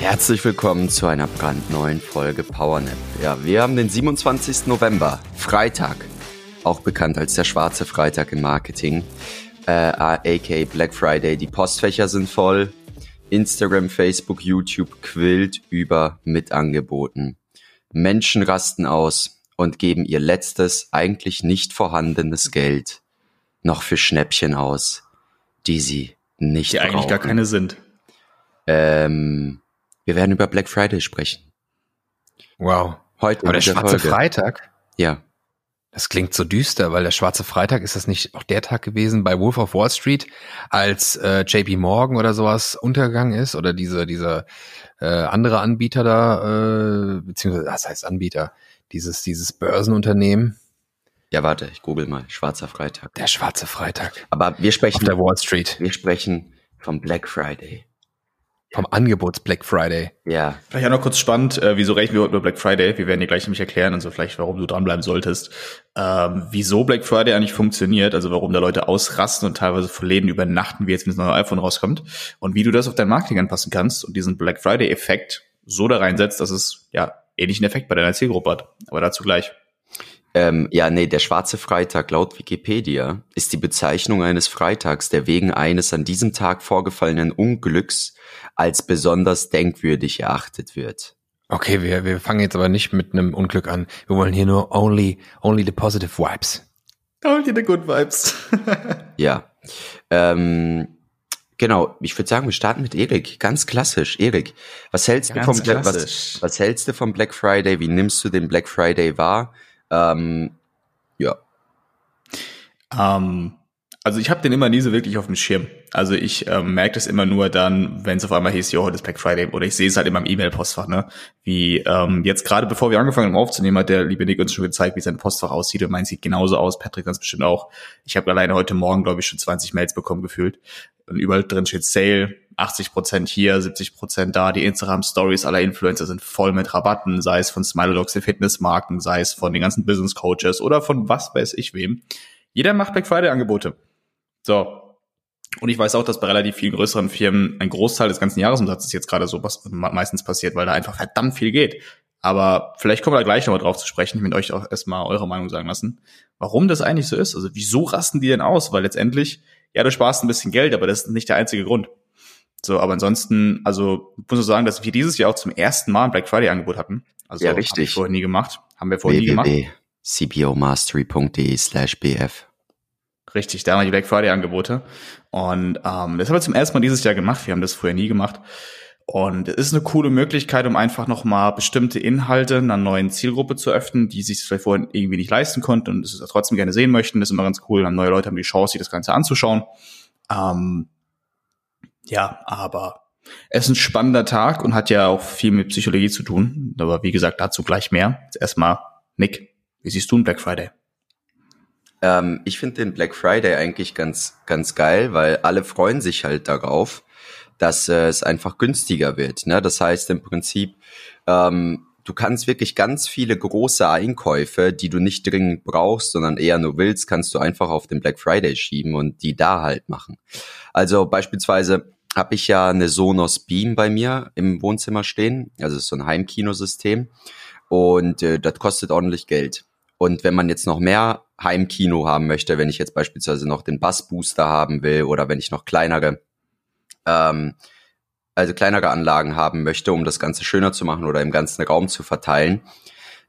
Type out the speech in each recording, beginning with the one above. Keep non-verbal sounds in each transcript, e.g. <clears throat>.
Herzlich willkommen zu einer brandneuen Folge PowerNap. Ja, wir haben den 27. November, Freitag, auch bekannt als der schwarze Freitag im Marketing, äh, aka Black Friday. Die Postfächer sind voll. Instagram, Facebook, YouTube quillt über mit Angeboten. Menschen rasten aus und geben ihr letztes, eigentlich nicht vorhandenes Geld noch für Schnäppchen aus, die sie nicht Die brauchen. eigentlich gar keine sind. Ähm, wir werden über Black Friday sprechen. Wow. Heute Aber der dieser schwarze Folge. Freitag, Ja, das klingt so düster, weil der schwarze Freitag ist das nicht auch der Tag gewesen bei Wolf of Wall Street, als äh, JP Morgan oder sowas untergegangen ist oder diese diese äh, andere Anbieter da, äh, beziehungsweise was heißt Anbieter, dieses dieses Börsenunternehmen, ja, warte, ich google mal. Schwarzer Freitag. der schwarze Freitag Aber wir auf sprechen, der Wall Street wir sprechen vom Black Friday. Vom Angebots Black Friday. Ja, Vielleicht auch noch kurz spannend, äh, wieso rechnen wir heute über Black Friday? Wir werden dir gleich nämlich erklären und so vielleicht, warum du dranbleiben solltest. Ähm, wieso Black Friday eigentlich funktioniert, also warum da Leute ausrasten und teilweise vor Läden übernachten, wie jetzt, wenn das neue iPhone rauskommt und wie du das auf dein Marketing anpassen kannst und diesen Black Friday-Effekt so da reinsetzt, dass es ja ähnlichen Effekt bei deiner Zielgruppe hat. Aber dazu gleich. Ähm, ja, nee, der schwarze Freitag laut Wikipedia ist die Bezeichnung eines Freitags, der wegen eines an diesem Tag vorgefallenen Unglücks als besonders denkwürdig erachtet wird. Okay, wir wir fangen jetzt aber nicht mit einem Unglück an. Wir wollen hier nur only only the positive vibes. Dir die Good Vibes. <laughs> Ja. Ähm, genau, ich würde sagen, wir starten mit Erik. Ganz klassisch. Erik, was hältst du vom was, was hältst du vom Black Friday? Wie nimmst du den Black Friday wahr? Ähm, ja. Ähm, also ich habe den immer nie so wirklich auf dem Schirm. Also ich ähm, merke das immer nur dann, wenn es auf einmal hieß, jo, heute ist Black Friday. Oder ich sehe es halt in meinem E-Mail-Postfach, ne? Wie ähm, jetzt gerade bevor wir angefangen haben aufzunehmen, hat der liebe Nick uns schon gezeigt, wie sein Postfach aussieht. Und mein sieht genauso aus. Patrick ganz bestimmt auch. Ich habe alleine heute Morgen, glaube ich, schon 20 Mails bekommen gefühlt. Und überall drin steht Sale, 80% hier, 70% da. Die Instagram-Stories aller Influencer sind voll mit Rabatten, sei es von Smilodogs, der Fitnessmarken, sei es von den ganzen Business-Coaches oder von was weiß ich wem. Jeder macht Black Friday-Angebote. So. Und ich weiß auch, dass bei relativ vielen größeren Firmen ein Großteil des ganzen Jahresumsatzes jetzt gerade so was meistens passiert, weil da einfach verdammt viel geht. Aber vielleicht kommen wir da gleich nochmal drauf zu sprechen. Ich will euch auch erstmal eure Meinung sagen lassen, warum das eigentlich so ist. Also wieso rasten die denn aus? Weil letztendlich, ja, du sparst ein bisschen Geld, aber das ist nicht der einzige Grund. So, aber ansonsten, also muss ich sagen, dass wir dieses Jahr auch zum ersten Mal ein Black Friday Angebot hatten. Also Ja, richtig. ich vorher nie gemacht. Haben wir vorher nie gemacht. www.cpomastery.de slash bf. Richtig, da waren die Black Friday Angebote. Und ähm, das haben wir zum ersten Mal dieses Jahr gemacht. Wir haben das vorher nie gemacht. Und es ist eine coole Möglichkeit, um einfach nochmal bestimmte Inhalte einer neuen Zielgruppe zu öffnen, die sich vielleicht vorher irgendwie nicht leisten konnten und es trotzdem gerne sehen möchten. Das ist immer ganz cool. Dann neue Leute haben die Chance, sich das Ganze anzuschauen. Ähm, ja, aber es ist ein spannender Tag und hat ja auch viel mit Psychologie zu tun. Aber wie gesagt, dazu gleich mehr. Jetzt erstmal, Nick, wie siehst du einen Black Friday? Ähm, ich finde den Black Friday eigentlich ganz, ganz geil, weil alle freuen sich halt darauf, dass äh, es einfach günstiger wird. Ne? Das heißt im Prinzip, ähm, du kannst wirklich ganz viele große Einkäufe, die du nicht dringend brauchst, sondern eher nur willst, kannst du einfach auf den Black Friday schieben und die da halt machen. Also beispielsweise habe ich ja eine Sonos Beam bei mir im Wohnzimmer stehen, also so ein Heimkinosystem und äh, das kostet ordentlich Geld. Und wenn man jetzt noch mehr Heimkino haben möchte, wenn ich jetzt beispielsweise noch den Bassbooster haben will oder wenn ich noch kleinere, ähm, also kleinere Anlagen haben möchte, um das Ganze schöner zu machen oder im ganzen Raum zu verteilen,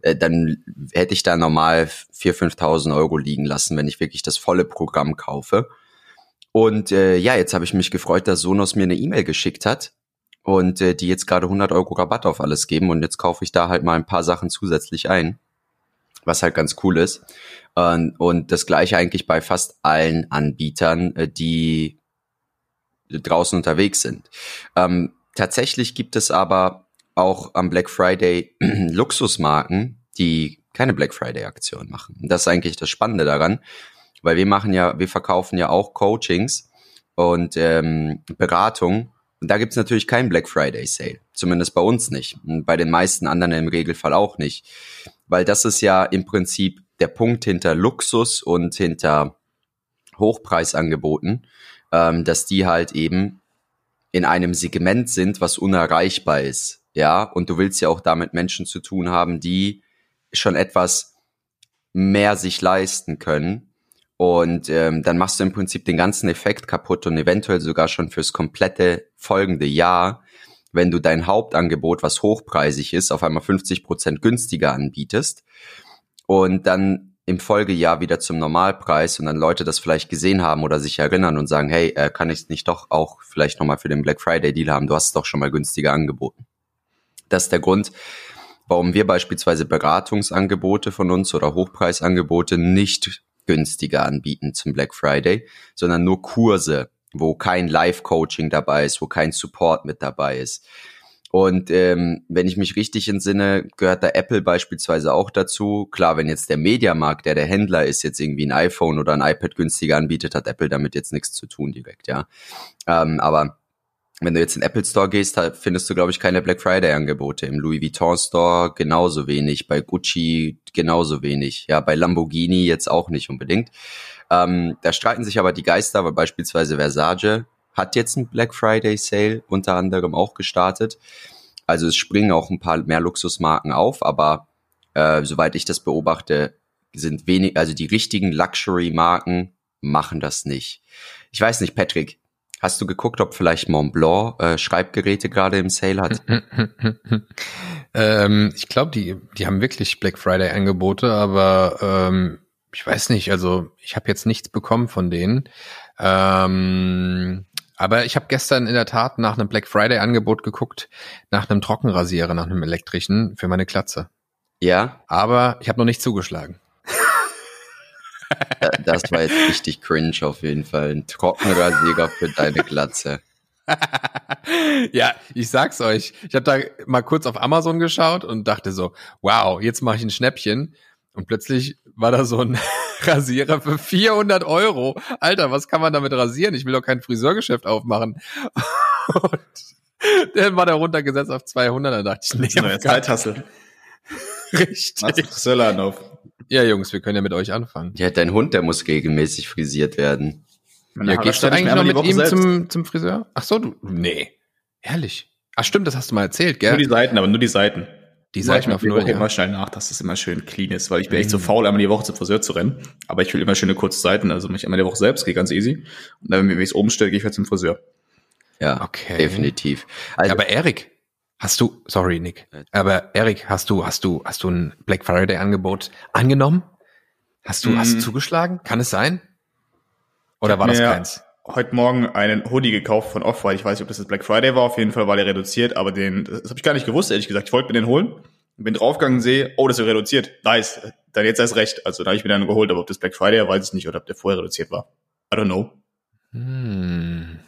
äh, dann hätte ich da normal 4.000, 5.000 Euro liegen lassen, wenn ich wirklich das volle Programm kaufe. Und äh, ja, jetzt habe ich mich gefreut, dass Sonos mir eine E-Mail geschickt hat und äh, die jetzt gerade 100 Euro Rabatt auf alles geben und jetzt kaufe ich da halt mal ein paar Sachen zusätzlich ein, was halt ganz cool ist. Ähm, und das gleiche eigentlich bei fast allen Anbietern, äh, die draußen unterwegs sind. Ähm, tatsächlich gibt es aber auch am Black Friday <clears throat> Luxusmarken, die keine Black Friday Aktion machen. Das ist eigentlich das Spannende daran, weil wir machen ja, wir verkaufen ja auch Coachings und ähm, Beratung. Und da gibt's natürlich keinen Black Friday Sale. Zumindest bei uns nicht. Und bei den meisten anderen im Regelfall auch nicht. Weil das ist ja im Prinzip der Punkt hinter Luxus und hinter Hochpreisangeboten, ähm, dass die halt eben in einem Segment sind, was unerreichbar ist. Ja, und du willst ja auch damit Menschen zu tun haben, die schon etwas mehr sich leisten können. Und ähm, dann machst du im Prinzip den ganzen Effekt kaputt und eventuell sogar schon fürs komplette folgende Jahr, wenn du dein Hauptangebot, was hochpreisig ist, auf einmal 50 Prozent günstiger anbietest und dann im Folgejahr wieder zum Normalpreis und dann Leute das vielleicht gesehen haben oder sich erinnern und sagen, hey, äh, kann ich es nicht doch auch vielleicht nochmal für den Black Friday Deal haben? Du hast es doch schon mal günstiger angeboten. Das ist der Grund, warum wir beispielsweise Beratungsangebote von uns oder Hochpreisangebote nicht günstiger anbieten zum Black Friday, sondern nur Kurse, wo kein Live-Coaching dabei ist, wo kein Support mit dabei ist. Und ähm, wenn ich mich richtig entsinne, gehört da Apple beispielsweise auch dazu. Klar, wenn jetzt der Mediamarkt, der der Händler ist, jetzt irgendwie ein iPhone oder ein iPad günstiger anbietet, hat Apple damit jetzt nichts zu tun direkt, ja. Ähm, aber wenn du jetzt in den Apple Store gehst, findest du, glaube ich, keine Black Friday Angebote. Im Louis Vuitton Store genauso wenig, bei Gucci genauso wenig, ja, bei Lamborghini jetzt auch nicht unbedingt. Ähm, da streiten sich aber die Geister, weil beispielsweise Versace hat jetzt ein Black Friday Sale unter anderem auch gestartet. Also es springen auch ein paar mehr Luxusmarken auf, aber äh, soweit ich das beobachte, sind wenig, also die richtigen Luxury-Marken machen das nicht. Ich weiß nicht, Patrick, Hast du geguckt, ob vielleicht Montblanc äh, Schreibgeräte gerade im Sale hat? <laughs> ähm, ich glaube, die, die haben wirklich Black Friday Angebote, aber ähm, ich weiß nicht, also ich habe jetzt nichts bekommen von denen. Ähm, aber ich habe gestern in der Tat nach einem Black Friday Angebot geguckt, nach einem Trockenrasierer, nach einem elektrischen für meine Klatze. Ja. Aber ich habe noch nicht zugeschlagen. Das war jetzt richtig cringe auf jeden Fall. Ein Trockenrasierer für deine Glatze. ja, ich sag's euch. Ich habe da mal kurz auf Amazon geschaut und dachte so, wow, jetzt mache ich ein Schnäppchen. Und plötzlich war da so ein <laughs> Rasierer für 400 Euro. Alter, was kann man damit rasieren? Ich will doch kein Friseurgeschäft aufmachen. <laughs> Und der war da runtergesetzt auf 200. Da dachte ich, nee, das ist eine Zeithassel. <laughs> Richtig. Machst Friseurladen auf. Ja, Jungs, wir können ja mit euch anfangen. Ja, dein Hund, der muss regelmäßig frisiert werden. ja, gehst du eigentlich noch mit ihm zum, zum Friseur? Ach so, du, nee. Ehrlich. Ach stimmt, das hast du mal erzählt, gell? Nur die Seiten, aber nur die Seiten. Die Seiten auf null, ja. immer schnell nach, dass es immer schön clean ist, weil ich bin mhm. echt so mhm. faul, einmal die Woche zum Friseur zu rennen. Aber ich will immer schöne kurze Seiten, also mich einmal die Woche selbst, geht ganz easy. Und dann, wenn ich es oben stelle, gehe ich halt zum Friseur. Ja, okay. definitiv. Also, aber Erik, Hast du, sorry Nick, aber Erik, hast du, hast du, hast du ein Black Friday Angebot angenommen? Hast du, mm. hast du mhm. zugeschlagen? Kann es sein? Oder war das keins? Heute Morgen einen Hoodie gekauft von Off-White. Ich weiß nicht, ob das das Black Friday war. Auf jeden Fall war der reduziert, aber den, das habe ich gar nicht gewusst, ehrlich gesagt. Ich wollte mir den holen. Bin draufgegangen, sehe, oh, das ist reduziert. Nice. Dann jetzt erst recht. Also da habe ich mir dann geholt, aber ob das Black Friday war, weiß ich nicht, oder ob der vorher reduziert war. I don't know. Hm.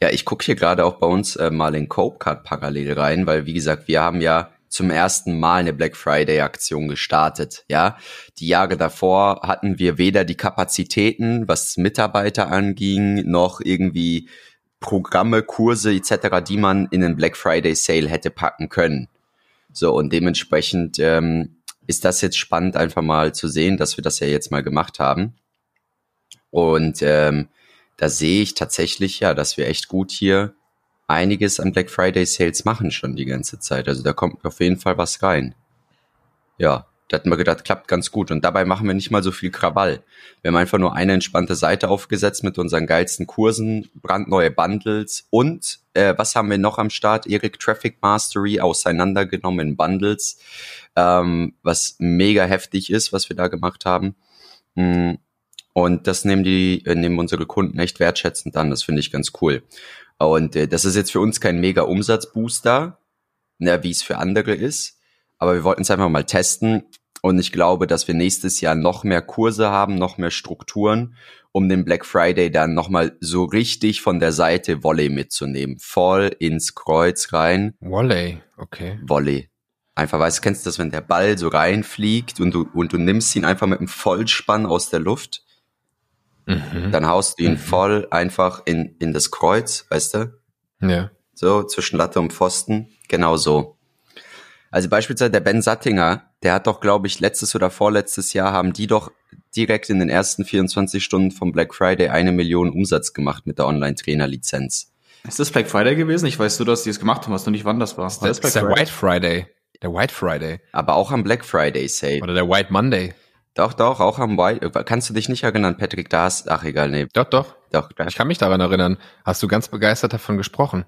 Ja, ich gucke hier gerade auch bei uns äh, mal in Copecard parallel rein, weil wie gesagt, wir haben ja zum ersten Mal eine Black Friday Aktion gestartet. Ja, die Jahre davor hatten wir weder die Kapazitäten, was Mitarbeiter anging, noch irgendwie Programme, Kurse etc., die man in den Black Friday Sale hätte packen können. So und dementsprechend ähm, ist das jetzt spannend, einfach mal zu sehen, dass wir das ja jetzt mal gemacht haben. Und ähm, da sehe ich tatsächlich ja, dass wir echt gut hier einiges an Black Friday Sales machen schon die ganze Zeit. Also da kommt auf jeden Fall was rein. Ja, da hatten wir gedacht, klappt ganz gut. Und dabei machen wir nicht mal so viel Krawall. Wir haben einfach nur eine entspannte Seite aufgesetzt mit unseren geilsten Kursen, brandneue Bundles und äh, was haben wir noch am Start? Erik Traffic Mastery auseinandergenommen in Bundles, ähm, was mega heftig ist, was wir da gemacht haben. Mm, und das nehmen die, äh, nehmen unsere Kunden echt wertschätzend an. Das finde ich ganz cool. Und äh, das ist jetzt für uns kein mega Umsatzbooster, ne, wie es für andere ist. Aber wir wollten es einfach mal testen. Und ich glaube, dass wir nächstes Jahr noch mehr Kurse haben, noch mehr Strukturen, um den Black Friday dann nochmal so richtig von der Seite Volley mitzunehmen. Voll ins Kreuz rein. Volley, okay. Volley. Einfach, weißt du, kennst du das, wenn der Ball so reinfliegt und du, und du nimmst ihn einfach mit einem Vollspann aus der Luft? Mhm. Dann haust du ihn Mhm. voll einfach in, in das Kreuz, weißt du? Ja. So, zwischen Latte und Pfosten. Genau so. Also beispielsweise der Ben Sattinger, der hat doch, glaube ich, letztes oder vorletztes Jahr haben die doch direkt in den ersten 24 Stunden vom Black Friday eine Million Umsatz gemacht mit der Online-Trainer-Lizenz. Ist das Black Friday gewesen? Ich weiß nur, dass die es gemacht haben, weißt du nicht, wann das war. Das ist der White Friday. Der White Friday. Aber auch am Black Friday Sale. Oder der White Monday. Doch, doch, auch am White. Kannst du dich nicht erinnern, Patrick? Da hast, ach egal, nee. Doch, doch. Doch, da, Ich kann mich daran erinnern. Hast du ganz begeistert davon gesprochen?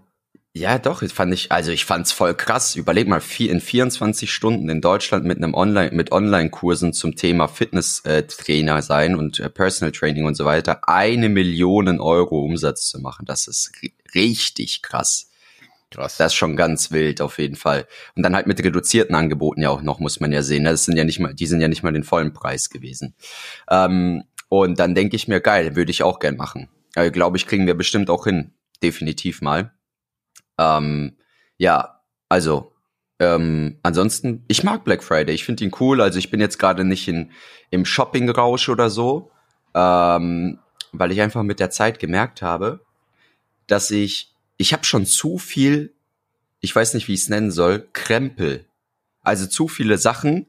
Ja, doch, das fand ich, also ich fand's voll krass. Überleg mal, vier, in 24 Stunden in Deutschland mit einem Online, mit Online-Kursen zum Thema Fitness-Trainer sein und äh, Personal Training und so weiter, eine Million Euro Umsatz zu machen. Das ist ri- richtig krass. Krass. Das ist schon ganz wild auf jeden Fall. Und dann halt mit reduzierten Angeboten ja auch noch, muss man ja sehen. ne? Das sind ja nicht mal, die sind ja nicht mal den vollen Preis gewesen. Ähm, und dann denke ich mir, geil, würde ich auch gern machen. Äh, Glaube ich, kriegen wir bestimmt auch hin. Definitiv mal. Ähm, ja, also ähm, ansonsten, ich mag Black Friday. Ich finde ihn cool. Also ich bin jetzt gerade nicht in, im Shopping-Rausch oder so, ähm, weil ich einfach mit der Zeit gemerkt habe, dass ich, ich habe schon zu viel, ich weiß nicht, wie ich es nennen soll, Krempel. Also zu viele Sachen,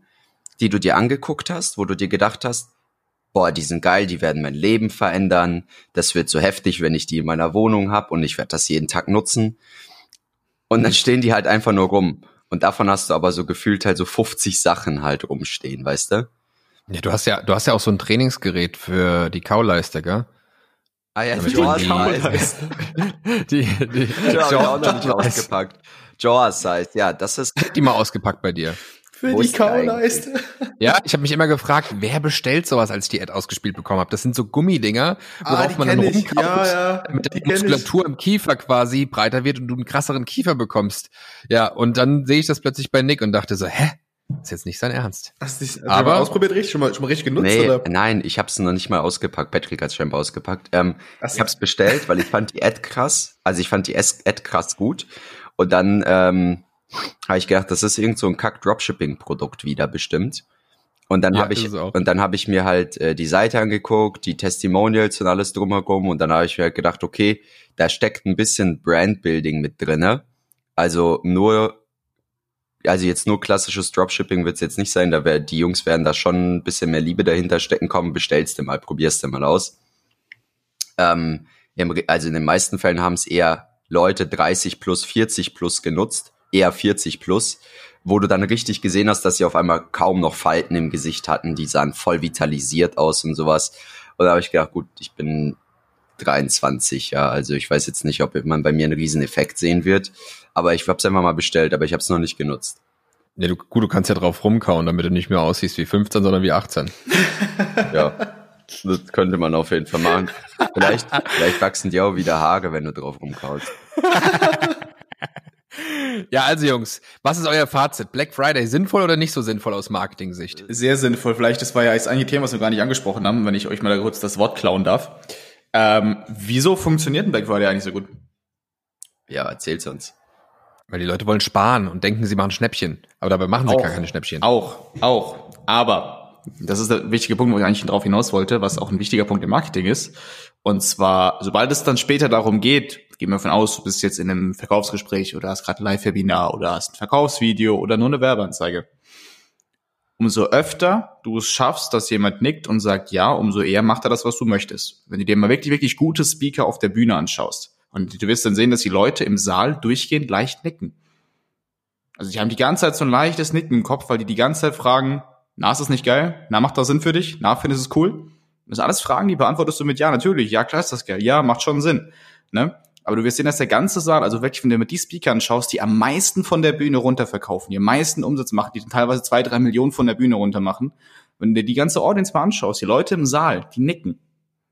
die du dir angeguckt hast, wo du dir gedacht hast, boah, die sind geil, die werden mein Leben verändern. Das wird so heftig, wenn ich die in meiner Wohnung habe und ich werde das jeden Tag nutzen. Und dann stehen die halt einfach nur rum. Und davon hast du aber so gefühlt halt so 50 Sachen halt rumstehen, weißt du? Ja, du hast ja, du hast ja auch so ein Trainingsgerät für die Kauleiste, gell? Ah ja, Jaws die- Size. <laughs> Die, die, Ja, hab ich auch noch nicht Jaws- ausgepackt. Jaws Size, ja, das ist, die mal ausgepackt bei dir. Für Wo die Kauleiste. Ja, ich habe mich immer gefragt, wer bestellt sowas, als ich die Ad ausgespielt bekommen habe. Das sind so Gummidinger, Ah, worauf die man dann rumkaut, Ja, ja, damit die die kenn ich. Muskulatur im Kiefer quasi breiter wird und du einen krasseren Kiefer bekommst. Ja, und dann sehe ich das plötzlich bei Nick und dachte so, hä? Ist jetzt nicht sein Ernst. Hast du dich Aber- aber ausprobiert richtig? Schon mal, schon mal richtig genutzt? nee, oder? nein, ich hab's noch nicht mal ausgepackt. Patrick hat's scheinbar ausgepackt. Ähm, so. ich hab's bestellt, weil ich fand die Ad krass. Also ich fand die Es- Ad krass gut. Und dann ähm, habe ich gedacht, das ist irgend so ein kack Dropshipping-Produkt wieder bestimmt. Und dann Ja, habe ich es und dann habe ich mir halt äh, die Seite angeguckt, die Testimonials und alles drumherum und dann habe ich mir halt gedacht, okay, da steckt ein bisschen Brandbuilding mit drinne. Also nur also jetzt nur klassisches Dropshipping wird's jetzt nicht sein, da wär, die Jungs werden da schon ein bisschen mehr Liebe dahinter stecken, komm, bestellst du mal, probierst du mal aus. Ähm, also in den meisten Fällen haben es eher Leute 30 plus, 40 plus genutzt, eher 40 plus, wo du dann richtig gesehen hast, dass sie auf einmal kaum noch Falten im Gesicht hatten, die sahen voll vitalisiert aus und sowas. Und da habe ich gedacht, gut, ich bin 23, ja, also ich weiß jetzt nicht, ob man bei mir einen riesen Effekt sehen wird, aber ich habe es einfach mal bestellt, aber ich habe es noch nicht genutzt. Ja, du, gut, du kannst ja drauf rumkauen, damit du nicht mehr aussiehst wie 15, sondern wie 18. <laughs> Ja, das könnte man auf jeden Fall machen. Vielleicht, vielleicht wachsen dir auch wieder Haare, wenn du drauf rumkaust. <laughs> Ja, also Jungs, was ist euer Fazit? Black Friday sinnvoll oder nicht so sinnvoll aus Marketing-Sicht? Sehr sinnvoll. Vielleicht, das war ja jetzt ein Thema, was wir gar nicht angesprochen haben, wenn ich euch mal da kurz das Wort klauen darf. Ähm, wieso funktioniert ein Black Friday eigentlich so gut? Ja, erzähl's uns. Weil die Leute wollen sparen und denken, sie machen Schnäppchen. Aber dabei machen sie Auch. gar keine Schnäppchen. Auch, auch. Aber das ist der wichtige Punkt, wo ich eigentlich drauf hinaus wollte, was auch ein wichtiger Punkt im Marketing ist. Und zwar, sobald es dann später darum geht, gehen wir davon aus, du bist jetzt in einem Verkaufsgespräch oder hast gerade ein Live-Webinar oder hast ein Verkaufsvideo oder nur eine Werbeanzeige. Umso öfter du es schaffst, dass jemand nickt und sagt ja, umso eher macht er das, was du möchtest. Wenn du dir mal wirklich, wirklich gute Speaker auf der Bühne anschaust und du wirst dann sehen, dass die Leute im Saal durchgehend leicht nicken. Also die haben die ganze Zeit so ein leichtes Nicken im Kopf, weil die die ganze Zeit fragen, na, ist das nicht geil? Na, macht das Sinn für dich? Na, findest du es cool? Das sind alles Fragen, die beantwortest du mit Ja, natürlich. Ja, klar ist das geil. Ja, macht schon Sinn. Ne? Aber du wirst sehen, dass der ganze Saal, also wirklich, wenn du mit die Speaker anschaust, die am meisten von der Bühne runterverkaufen, die am meisten Umsatz machen, die teilweise zwei, drei Millionen von der Bühne runter machen. Wenn du dir die ganze Audience mal anschaust, die Leute im Saal, die nicken.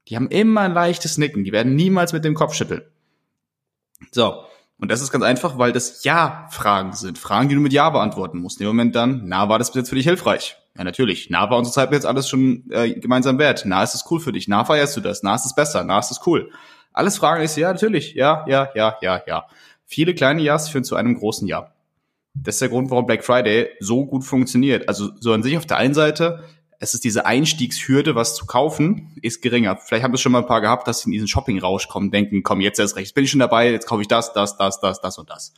Die haben immer ein leichtes Nicken. Die werden niemals mit dem Kopf schütteln. So. Und das ist ganz einfach, weil das Ja-Fragen sind. Fragen, die du mit Ja beantworten musst. Dem Moment dann, na, war das bis jetzt für dich hilfreich? Ja, natürlich. Na war unsere Zeit jetzt alles schon äh, gemeinsam wert. Na, ist es cool für dich? Na, feierst du das? Na, ist es besser? Na, ist es cool? Alles Fragen ist ja, natürlich. Ja, ja, ja, ja, ja. Viele kleine Ja's führen zu einem großen Ja. Das ist der Grund, warum Black Friday so gut funktioniert. Also so an sich auf der einen Seite, es ist diese Einstiegshürde, was zu kaufen, ist geringer. Vielleicht haben wir schon mal ein paar gehabt, dass sie in diesen Shopping-Rausch kommen, denken, komm, jetzt erst recht, jetzt bin ich schon dabei, jetzt kaufe ich das, das, das, das, das und das.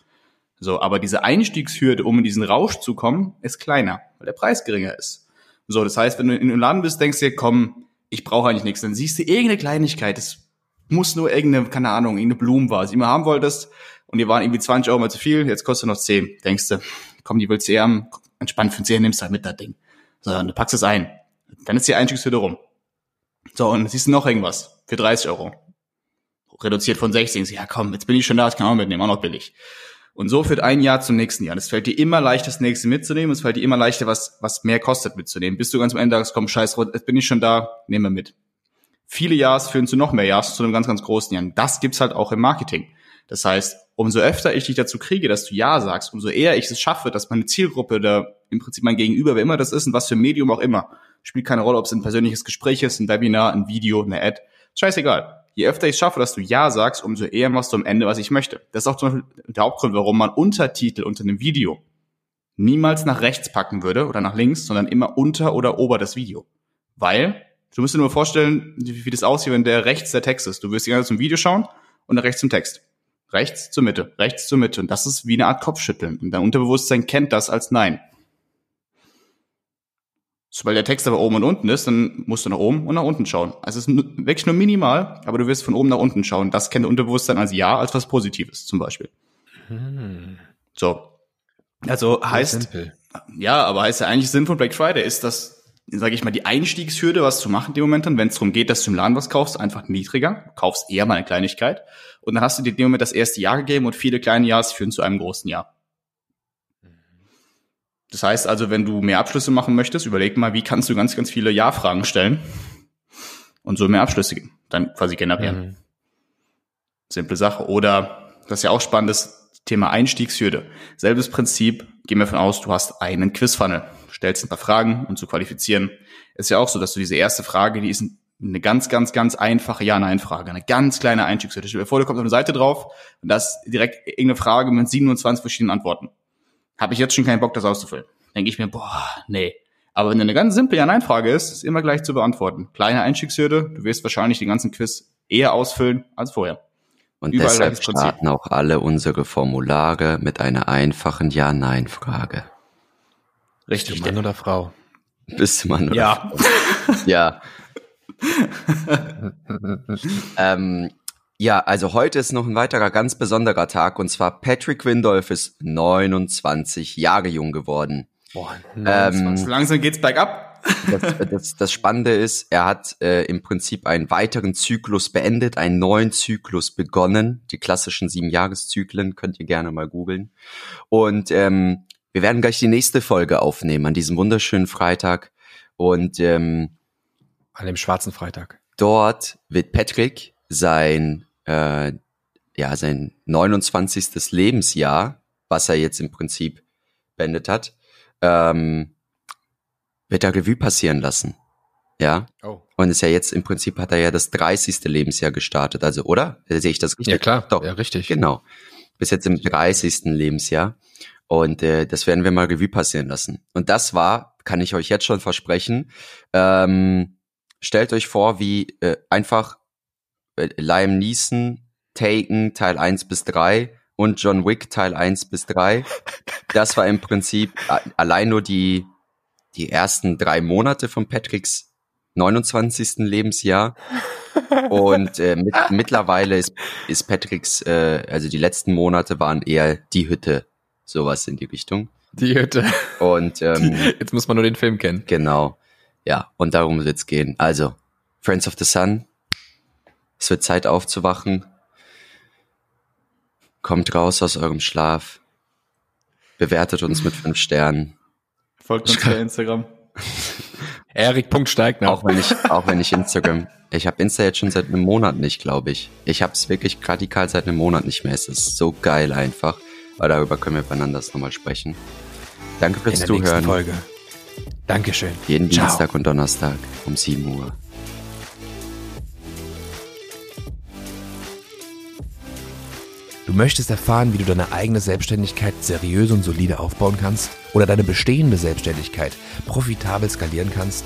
So, aber diese Einstiegshürde, um in diesen Rausch zu kommen, ist kleiner, weil der Preis geringer ist. So, das heißt, wenn du in einem Laden bist, denkst dir, komm, ich brauche eigentlich nichts, dann siehst du irgendeine Kleinigkeit, es muss nur irgendeine, keine Ahnung, irgendeine Blumenvase, die du immer haben wolltest, und die waren irgendwie 20 Euro mal zu viel, jetzt kostet noch 10. Denkst du, komm, die willst du eher haben, entspannt für 10 nimmst du halt mit das Ding. So, und du packst es ein. Dann ist die Einstiegshürde rum. So, und siehst du noch irgendwas für 30 Euro. Reduziert von 16. Ja, komm, jetzt bin ich schon da, ich kann auch mitnehmen, auch noch billig. Und so führt ein Jahr zum nächsten Jahr. Es fällt dir immer leichter, das nächste mitzunehmen. Es fällt dir immer leichter, was, was mehr kostet mitzunehmen. Bis du ganz am Ende sagst, komm, scheiß, jetzt bin ich schon da, nehme mit. Viele Jahres führen zu noch mehr Jahres, zu einem ganz, ganz großen Jahr. Das gibt's halt auch im Marketing. Das heißt, umso öfter ich dich dazu kriege, dass du Ja sagst, umso eher ich es schaffe, dass meine Zielgruppe da im Prinzip mein Gegenüber, wer immer das ist und was für ein Medium auch immer, spielt keine Rolle, ob es ein persönliches Gespräch ist, ein Webinar, ein Video, eine Ad, scheißegal je öfter ich schaffe, dass du Ja sagst, umso eher machst du am Ende, was ich möchte. Das ist auch zum Beispiel der Hauptgrund, warum man Untertitel unter einem Video niemals nach rechts packen würde oder nach links, sondern immer unter oder ober das Video. Weil, du musst dir nur vorstellen, wie, wie das aussieht, wenn der rechts der Text ist. Du wirst die ganze zum Video schauen und nach rechts zum Text. Rechts zur Mitte, rechts zur Mitte. Und das ist wie eine Art Kopfschütteln. Und dein Unterbewusstsein kennt das als Nein. Sobald der Text aber oben und unten ist, dann musst du nach oben und nach unten schauen. Also es ist wirklich nur minimal, aber du wirst von oben nach unten schauen. Das kennt Unterbewusstsein als Ja, als was Positives zum Beispiel. Hm. So. Also heißt, ja, aber heißt ja eigentlich Sinn von Black Friday ist, dass, sage ich mal, die Einstiegshürde, was zu machen in dem Moment dann, wenn es darum geht, dass du im Laden was kaufst, einfach niedriger. Du kaufst eher mal eine Kleinigkeit. Und dann hast du dir in dem Moment das erste Jahr gegeben und viele kleine Jahres führen zu einem großen Jahr. Das heißt also, wenn du mehr Abschlüsse machen möchtest, überleg mal, wie kannst du ganz, ganz viele Ja-Fragen stellen und so mehr Abschlüsse dann quasi generieren. Mhm. Simple Sache. Oder, das ist ja auch spannendes Thema Einstiegshürde. Selbes Prinzip, gehen wir von aus, du hast einen Quizfunnel, stellst ein paar Fragen, um zu qualifizieren. Ist ja auch so, dass du diese erste Frage, die ist eine ganz, ganz, ganz einfache Ja-Nein-Frage, eine ganz kleine Einstiegshürde. Stell dir vor, du kommst auf eine Seite drauf und da ist direkt irgendeine Frage mit 27 verschiedenen Antworten habe ich jetzt schon keinen Bock, das auszufüllen. Denke ich mir, boah, nee. Aber wenn eine ganz simple Ja-Nein-Frage ist, ist immer gleich zu beantworten. Kleine Einstiegshürde, du wirst wahrscheinlich den ganzen Quiz eher ausfüllen als vorher. Und Überall deshalb starten auch alle unsere Formulare mit einer einfachen Ja-Nein-Frage. Richtig. Mann oder Frau? Bist du Mann oder ja. Frau? Ja. <laughs> ähm, ja, also heute ist noch ein weiterer ganz besonderer Tag und zwar Patrick Windolf ist 29 Jahre jung geworden. Boah, 29. Ähm, langsam geht's bergab. Das, das, das Spannende ist, er hat äh, im Prinzip einen weiteren Zyklus beendet, einen neuen Zyklus begonnen. Die klassischen sieben Jahreszyklen könnt ihr gerne mal googeln. Und ähm, wir werden gleich die nächste Folge aufnehmen an diesem wunderschönen Freitag. Und ähm, an dem schwarzen Freitag. Dort wird Patrick sein äh, ja, sein 29. Lebensjahr, was er jetzt im Prinzip beendet hat, ähm, wird er Revue passieren lassen. Ja. Oh. Und ist ja jetzt im Prinzip hat er ja das 30. Lebensjahr gestartet, also, oder? Sehe ich das richtig? Ja, klar. Doch. Ja, richtig. Genau. Bis jetzt im 30. Lebensjahr. Und äh, das werden wir mal Revue passieren lassen. Und das war, kann ich euch jetzt schon versprechen, ähm, stellt euch vor, wie äh, einfach äh, Liam Neeson Taken Teil 1 bis 3 und John Wick Teil 1 bis 3. Das war im Prinzip allein nur die, die ersten drei Monate von Patricks 29. Lebensjahr. Und äh, mit, mittlerweile ist, ist Patricks, äh, also die letzten Monate waren eher die Hütte, sowas in die Richtung. Die Hütte. Und <laughs> ähm, jetzt muss man nur den Film kennen. Genau. Ja, und darum wird's gehen. Also, Friends of the Sun, es wird Zeit aufzuwachen. Kommt raus aus eurem Schlaf. Bewertet uns mit fünf Sternen. Folgt uns bei Instagram. <laughs> Erik.steigner. Auch wenn ich, auch wenn ich Instagram, ich habe Insta jetzt schon seit einem Monat nicht, glaube ich. Ich habe es wirklich radikal seit einem Monat nicht mehr. Es ist so geil einfach. Aber darüber können wir beieinander nochmal sprechen. Danke fürs In der Zuhören. Folge. Dankeschön. Jeden Ciao. Dienstag und Donnerstag um 7 Uhr. Du möchtest erfahren, wie du deine eigene Selbstständigkeit seriös und solide aufbauen kannst oder deine bestehende Selbstständigkeit profitabel skalieren kannst?